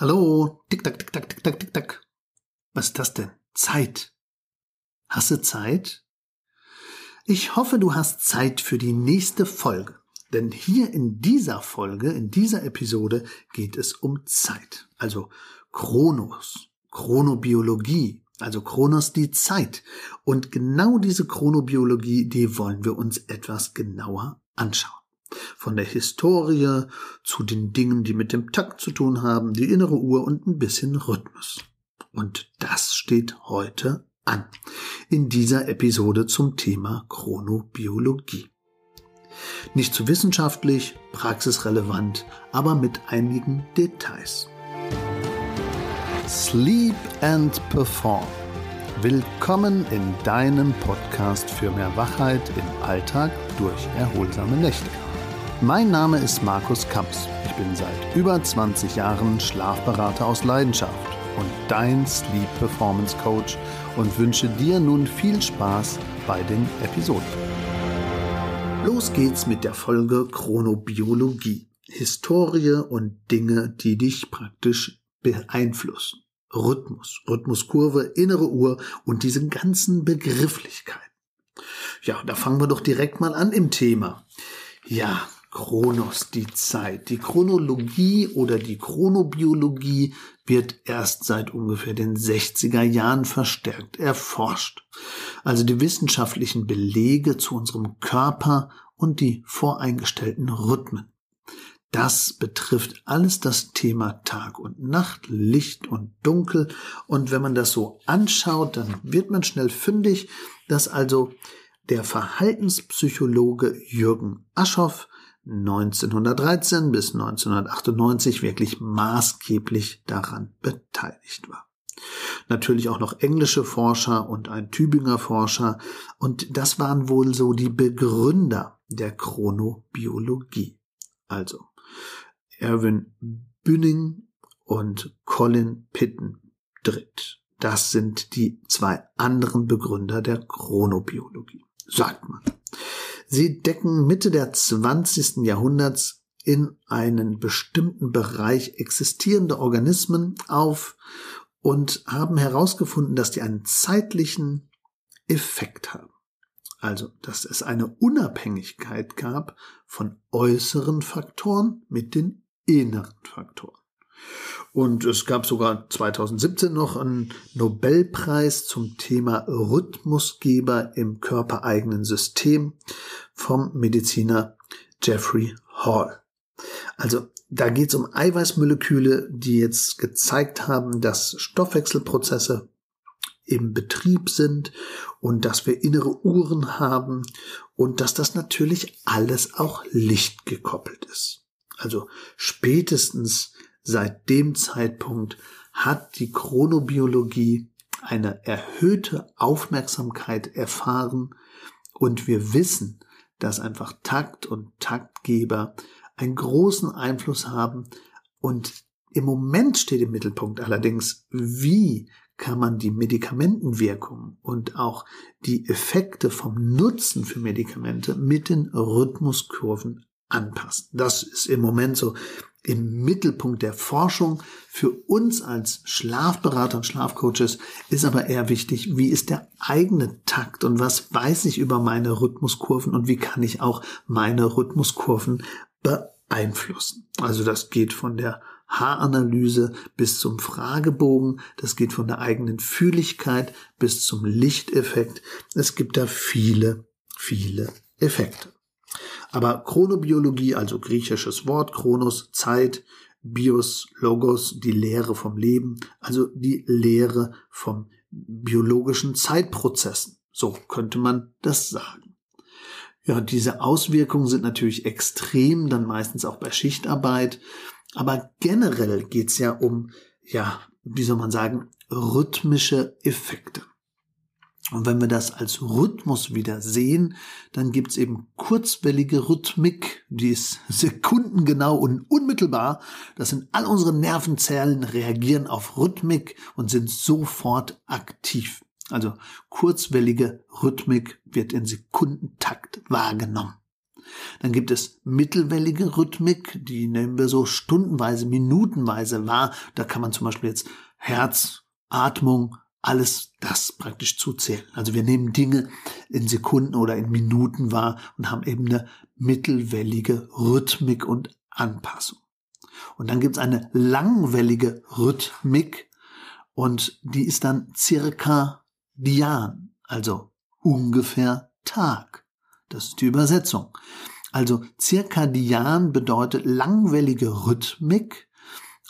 Hallo, tick tack, tick tack, tick tack, tick tack. Was ist das denn? Zeit. Hast du Zeit? Ich hoffe, du hast Zeit für die nächste Folge. Denn hier in dieser Folge, in dieser Episode geht es um Zeit. Also Chronos, Chronobiologie, also Chronos die Zeit. Und genau diese Chronobiologie, die wollen wir uns etwas genauer anschauen. Von der Historie zu den Dingen, die mit dem Takt zu tun haben, die innere Uhr und ein bisschen Rhythmus. Und das steht heute an. In dieser Episode zum Thema Chronobiologie. Nicht zu wissenschaftlich, praxisrelevant, aber mit einigen Details. Sleep and Perform. Willkommen in deinem Podcast für mehr Wachheit im Alltag durch erholsame Nächte. Mein Name ist Markus Kamps. Ich bin seit über 20 Jahren Schlafberater aus Leidenschaft und dein Sleep Performance Coach und wünsche dir nun viel Spaß bei den Episoden. Los geht's mit der Folge Chronobiologie. Historie und Dinge, die dich praktisch beeinflussen. Rhythmus, Rhythmuskurve, innere Uhr und diese ganzen Begrifflichkeiten. Ja, da fangen wir doch direkt mal an im Thema. Ja, Chronos, die Zeit. Die Chronologie oder die Chronobiologie wird erst seit ungefähr den 60er Jahren verstärkt erforscht. Also die wissenschaftlichen Belege zu unserem Körper und die voreingestellten Rhythmen. Das betrifft alles das Thema Tag und Nacht, Licht und Dunkel. Und wenn man das so anschaut, dann wird man schnell fündig, dass also der Verhaltenspsychologe Jürgen Aschoff 1913 bis 1998 wirklich maßgeblich daran beteiligt war. Natürlich auch noch englische Forscher und ein Tübinger Forscher und das waren wohl so die Begründer der Chronobiologie. Also Erwin Bühning und Colin Pitten dritt. Das sind die zwei anderen Begründer der Chronobiologie, sagt man. Sie decken Mitte der 20. Jahrhunderts in einen bestimmten Bereich existierende Organismen auf und haben herausgefunden, dass die einen zeitlichen Effekt haben. Also, dass es eine Unabhängigkeit gab von äußeren Faktoren mit den inneren Faktoren. Und es gab sogar 2017 noch einen Nobelpreis zum Thema Rhythmusgeber im körpereigenen System vom Mediziner Jeffrey Hall. Also da geht es um Eiweißmoleküle, die jetzt gezeigt haben, dass Stoffwechselprozesse im Betrieb sind und dass wir innere Uhren haben und dass das natürlich alles auch lichtgekoppelt ist. Also spätestens Seit dem Zeitpunkt hat die Chronobiologie eine erhöhte Aufmerksamkeit erfahren und wir wissen, dass einfach Takt und Taktgeber einen großen Einfluss haben und im Moment steht im Mittelpunkt allerdings, wie kann man die Medikamentenwirkung und auch die Effekte vom Nutzen für Medikamente mit den Rhythmuskurven anpassen. Das ist im Moment so im Mittelpunkt der Forschung. Für uns als Schlafberater und Schlafcoaches ist aber eher wichtig, wie ist der eigene Takt und was weiß ich über meine Rhythmuskurven und wie kann ich auch meine Rhythmuskurven beeinflussen. Also das geht von der Haaranalyse bis zum Fragebogen, das geht von der eigenen Fühligkeit bis zum Lichteffekt. Es gibt da viele, viele Effekte. Aber Chronobiologie, also griechisches Wort, Chronos, Zeit, Bios, Logos, die Lehre vom Leben, also die Lehre vom biologischen Zeitprozessen. So könnte man das sagen. Ja, diese Auswirkungen sind natürlich extrem, dann meistens auch bei Schichtarbeit. Aber generell geht's ja um, ja, wie soll man sagen, rhythmische Effekte. Und wenn wir das als Rhythmus wieder sehen, dann gibt's eben kurzwellige Rhythmik, die ist sekundengenau und unmittelbar. Das sind all unsere Nervenzellen reagieren auf Rhythmik und sind sofort aktiv. Also kurzwellige Rhythmik wird in Sekundentakt wahrgenommen. Dann gibt es mittelwellige Rhythmik, die nehmen wir so stundenweise, minutenweise wahr. Da kann man zum Beispiel jetzt Herz, Atmung, alles das praktisch zuzählen. Also wir nehmen Dinge in Sekunden oder in Minuten wahr und haben eben eine mittelwellige Rhythmik und Anpassung. Und dann gibt es eine langwellige Rhythmik und die ist dann circa Dian, also ungefähr Tag. Das ist die Übersetzung. Also zirkadian bedeutet langwellige Rhythmik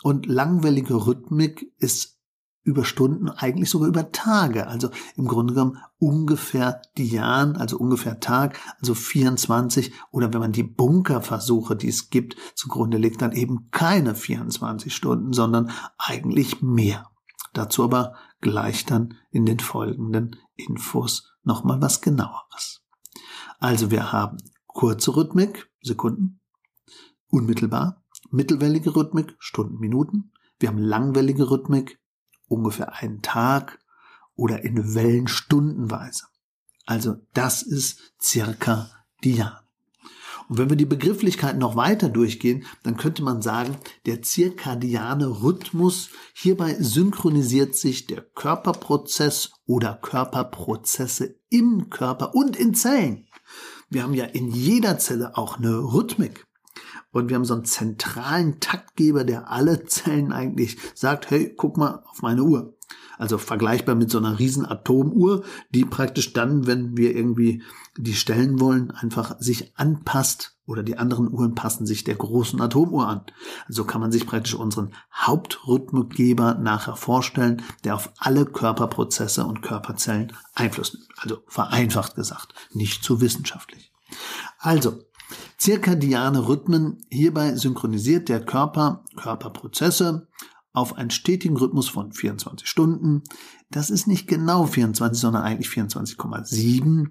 und langwellige Rhythmik ist über Stunden, eigentlich sogar über Tage. Also im Grunde genommen ungefähr Dian, also ungefähr Tag, also 24 oder wenn man die Bunkerversuche, die es gibt, zugrunde legt, dann eben keine 24 Stunden, sondern eigentlich mehr. Dazu aber gleich dann in den folgenden Infos nochmal was genaueres. Also wir haben kurze Rhythmik, Sekunden, unmittelbar, mittelwellige Rhythmik, Stunden, Minuten. Wir haben langwellige Rhythmik, ungefähr einen Tag oder in Wellen stundenweise. Also das ist circa Dian. Und wenn wir die Begrifflichkeit noch weiter durchgehen, dann könnte man sagen, der zirkadiane Rhythmus, hierbei synchronisiert sich der Körperprozess oder Körperprozesse im Körper und in Zellen. Wir haben ja in jeder Zelle auch eine Rhythmik. Und wir haben so einen zentralen Taktgeber, der alle Zellen eigentlich sagt, hey, guck mal auf meine Uhr. Also vergleichbar mit so einer riesen Atomuhr, die praktisch dann, wenn wir irgendwie die stellen wollen, einfach sich anpasst oder die anderen Uhren passen sich der großen Atomuhr an. Also kann man sich praktisch unseren Hauptrhythmikgeber nachher vorstellen, der auf alle Körperprozesse und Körperzellen Einfluss nimmt. Also vereinfacht gesagt, nicht zu wissenschaftlich. Also, zirkadiane Rhythmen, hierbei synchronisiert der Körper Körperprozesse auf einen stetigen Rhythmus von 24 Stunden. Das ist nicht genau 24, sondern eigentlich 24,7.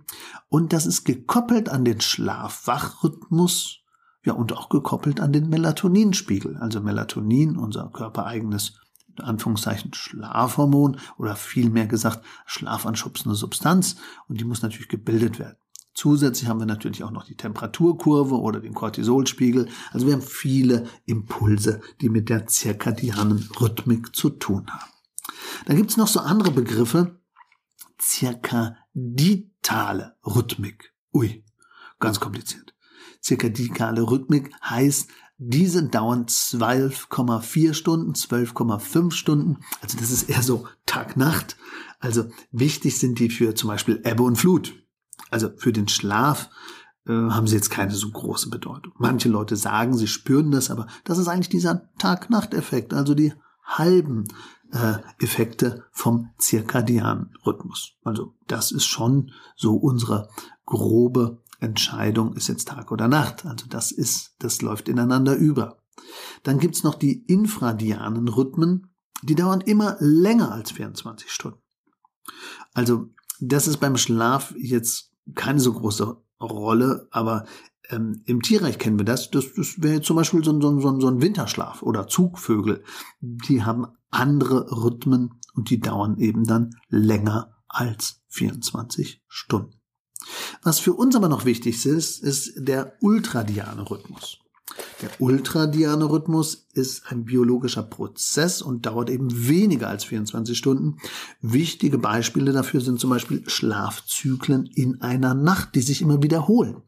Und das ist gekoppelt an den Schlaf-Wach-Rhythmus. Ja, und auch gekoppelt an den Melatoninspiegel. Also Melatonin, unser körpereigenes in Anführungszeichen Schlafhormon oder vielmehr gesagt schlafanschubsende Substanz. Und die muss natürlich gebildet werden. Zusätzlich haben wir natürlich auch noch die Temperaturkurve oder den Cortisolspiegel. Also wir haben viele Impulse, die mit der zirkadianen Rhythmik zu tun haben. Dann gibt es noch so andere Begriffe. Zirkaditale Rhythmik. Ui, ganz kompliziert. Zirkadikale Rhythmik heißt, diese dauern 12,4 Stunden, 12,5 Stunden. Also das ist eher so Tag-Nacht. Also wichtig sind die für zum Beispiel Ebbe und Flut. Also für den Schlaf äh, haben sie jetzt keine so große Bedeutung. Manche Leute sagen, sie spüren das, aber das ist eigentlich dieser Tag-Nacht-Effekt, also die halben äh, Effekte vom zirkadianen Rhythmus. Also das ist schon so unsere grobe Entscheidung, ist jetzt Tag oder Nacht. Also das ist, das läuft ineinander über. Dann gibt's noch die infradianen Rhythmen, die dauern immer länger als 24 Stunden. Also das ist beim Schlaf jetzt keine so große Rolle, aber ähm, im Tierreich kennen wir das. Das, das wäre zum Beispiel so, so, so, so ein Winterschlaf oder Zugvögel. Die haben andere Rhythmen und die dauern eben dann länger als 24 Stunden. Was für uns aber noch wichtig ist, ist der ultradiane Rhythmus. Der ultradiane Rhythmus ist ein biologischer Prozess und dauert eben weniger als 24 Stunden. Wichtige Beispiele dafür sind zum Beispiel Schlafzyklen in einer Nacht, die sich immer wiederholen.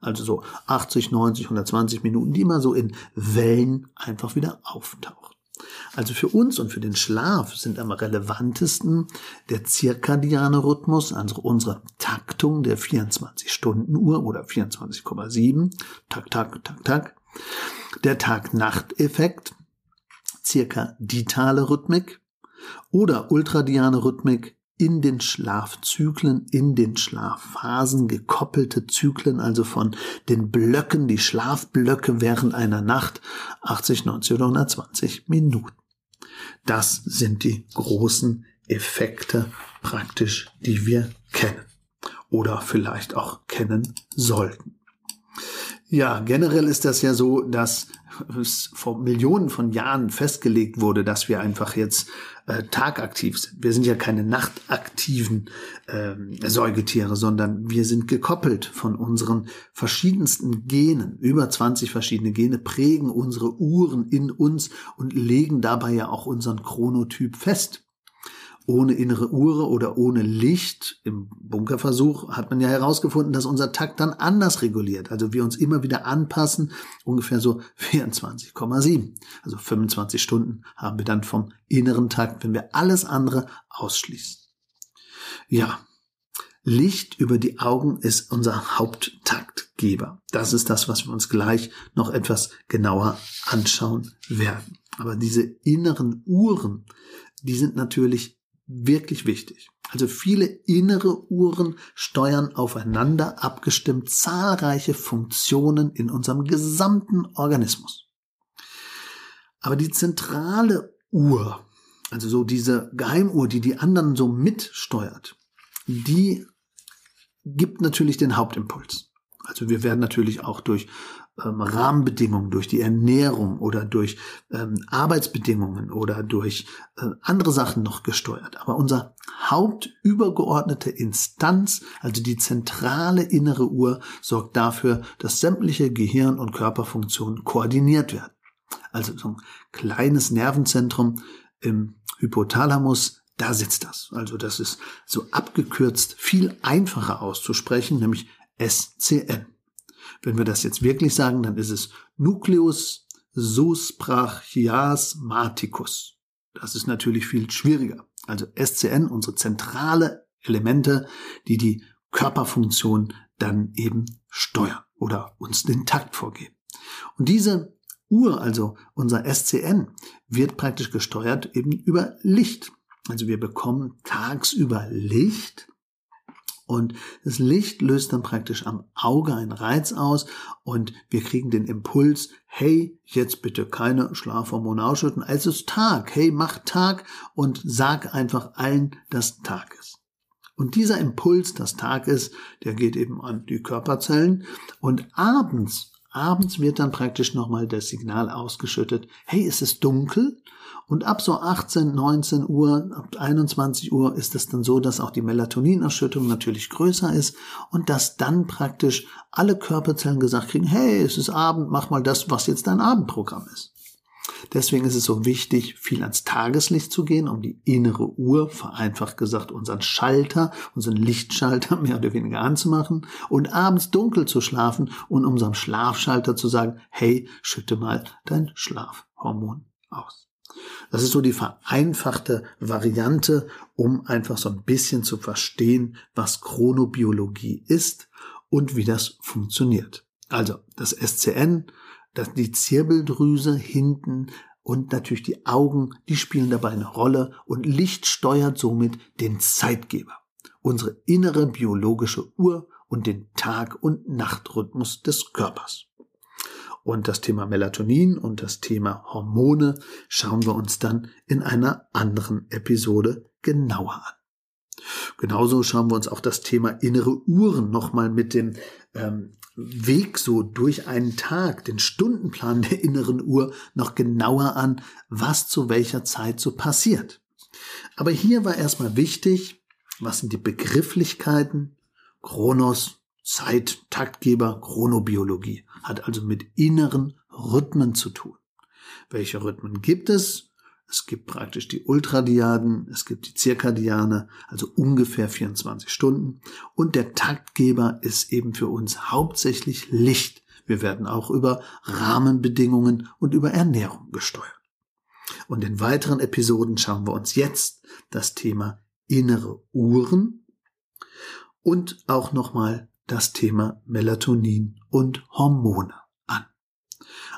Also so 80, 90, 120 Minuten, die immer so in Wellen einfach wieder auftauchen. Also für uns und für den Schlaf sind am relevantesten der zirkadiane Rhythmus, also unsere Taktung der 24-Stunden-Uhr oder 24,7, tak, tak, tak, tak, der Tag-Nacht-Effekt, circa ditale Rhythmik oder ultradiane Rhythmik in den Schlafzyklen, in den Schlafphasen, gekoppelte Zyklen, also von den Blöcken, die Schlafblöcke während einer Nacht, 80, 90 oder 120 Minuten. Das sind die großen Effekte praktisch, die wir kennen oder vielleicht auch kennen sollten. Ja, generell ist das ja so, dass es vor Millionen von Jahren festgelegt wurde, dass wir einfach jetzt äh, tagaktiv sind. Wir sind ja keine nachtaktiven äh, Säugetiere, sondern wir sind gekoppelt von unseren verschiedensten Genen. Über 20 verschiedene Gene prägen unsere Uhren in uns und legen dabei ja auch unseren Chronotyp fest ohne innere Uhr oder ohne Licht, im Bunkerversuch hat man ja herausgefunden, dass unser Takt dann anders reguliert. Also wir uns immer wieder anpassen, ungefähr so 24,7. Also 25 Stunden haben wir dann vom inneren Takt, wenn wir alles andere ausschließen. Ja, Licht über die Augen ist unser Haupttaktgeber. Das ist das, was wir uns gleich noch etwas genauer anschauen werden. Aber diese inneren Uhren, die sind natürlich wirklich wichtig. Also viele innere Uhren steuern aufeinander abgestimmt zahlreiche Funktionen in unserem gesamten Organismus. Aber die zentrale Uhr, also so diese Geheimuhr, die die anderen so mitsteuert, die gibt natürlich den Hauptimpuls. Also wir werden natürlich auch durch ähm, Rahmenbedingungen, durch die Ernährung oder durch ähm, Arbeitsbedingungen oder durch äh, andere Sachen noch gesteuert. Aber unser hauptübergeordnete Instanz, also die zentrale innere Uhr, sorgt dafür, dass sämtliche Gehirn- und Körperfunktionen koordiniert werden. Also so ein kleines Nervenzentrum im Hypothalamus, da sitzt das. Also das ist so abgekürzt viel einfacher auszusprechen, nämlich SCN. Wenn wir das jetzt wirklich sagen, dann ist es Nucleus susprachiasmaticus. Das ist natürlich viel schwieriger. Also SCN, unsere zentrale Elemente, die die Körperfunktion dann eben steuern oder uns den Takt vorgeben. Und diese Uhr, also unser SCN, wird praktisch gesteuert eben über Licht. Also wir bekommen tagsüber Licht und das Licht löst dann praktisch am Auge einen Reiz aus und wir kriegen den Impuls, hey, jetzt bitte keine Schlafhormone ausschütten, es ist Tag, hey, mach Tag und sag einfach allen, dass Tag ist. Und dieser Impuls, dass Tag ist, der geht eben an die Körperzellen. Und abends, abends wird dann praktisch nochmal das Signal ausgeschüttet, hey, es ist dunkel und ab so 18, 19 Uhr, ab 21 Uhr ist es dann so, dass auch die Melatoninausschüttung natürlich größer ist und dass dann praktisch alle Körperzellen gesagt kriegen, hey, es ist Abend, mach mal das, was jetzt dein Abendprogramm ist. Deswegen ist es so wichtig, viel ans Tageslicht zu gehen, um die innere Uhr, vereinfacht gesagt, unseren Schalter, unseren Lichtschalter mehr oder weniger anzumachen und abends dunkel zu schlafen und unserem Schlafschalter zu sagen, hey, schütte mal dein Schlafhormon aus. Das ist so die vereinfachte Variante, um einfach so ein bisschen zu verstehen, was Chronobiologie ist und wie das funktioniert. Also das SCN, das, die Zirbeldrüse hinten und natürlich die Augen, die spielen dabei eine Rolle und Licht steuert somit den Zeitgeber, unsere innere biologische Uhr und den Tag- und Nachtrhythmus des Körpers. Und das Thema Melatonin und das Thema Hormone schauen wir uns dann in einer anderen Episode genauer an. Genauso schauen wir uns auch das Thema innere Uhren nochmal mit dem ähm, Weg so durch einen Tag, den Stundenplan der inneren Uhr noch genauer an, was zu welcher Zeit so passiert. Aber hier war erstmal wichtig, was sind die Begrifflichkeiten? Chronos, Zeit, Taktgeber, Chronobiologie hat also mit inneren Rhythmen zu tun. Welche Rhythmen gibt es? Es gibt praktisch die Ultradiaden, es gibt die Zirkadiane, also ungefähr 24 Stunden. Und der Taktgeber ist eben für uns hauptsächlich Licht. Wir werden auch über Rahmenbedingungen und über Ernährung gesteuert. Und in weiteren Episoden schauen wir uns jetzt das Thema innere Uhren und auch nochmal das Thema Melatonin und Hormone an.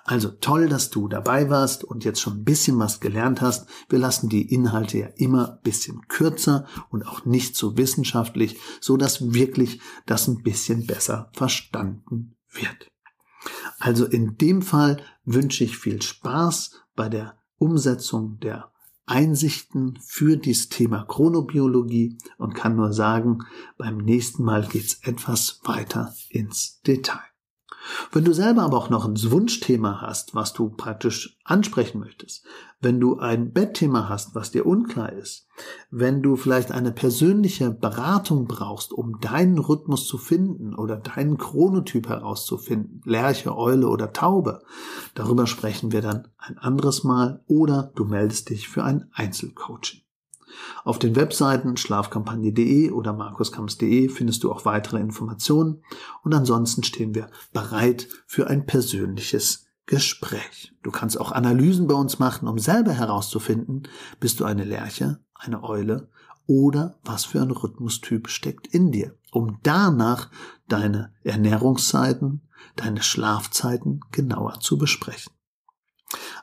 Also toll, dass du dabei warst und jetzt schon ein bisschen was gelernt hast. Wir lassen die Inhalte ja immer ein bisschen kürzer und auch nicht so wissenschaftlich, so dass wirklich das ein bisschen besser verstanden wird. Also in dem Fall wünsche ich viel Spaß bei der Umsetzung der Einsichten für dieses Thema Chronobiologie und kann nur sagen, beim nächsten Mal geht's etwas weiter ins Detail. Wenn du selber aber auch noch ein Wunschthema hast, was du praktisch ansprechen möchtest, wenn du ein Bettthema hast, was dir unklar ist, wenn du vielleicht eine persönliche Beratung brauchst, um deinen Rhythmus zu finden oder deinen Chronotyp herauszufinden, Lerche, Eule oder Taube, darüber sprechen wir dann ein anderes Mal oder du meldest dich für ein Einzelcoaching. Auf den Webseiten schlafkampagne.de oder markuskamps.de findest du auch weitere Informationen und ansonsten stehen wir bereit für ein persönliches Gespräch. Du kannst auch Analysen bei uns machen, um selber herauszufinden, bist du eine Lerche, eine Eule oder was für ein Rhythmustyp steckt in dir, um danach deine Ernährungszeiten, deine Schlafzeiten genauer zu besprechen.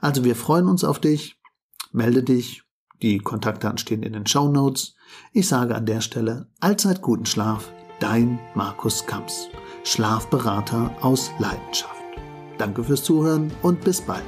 Also wir freuen uns auf dich. Melde dich die Kontaktdaten stehen in den Show Notes. Ich sage an der Stelle allzeit guten Schlaf, dein Markus Kamps, Schlafberater aus Leidenschaft. Danke fürs Zuhören und bis bald.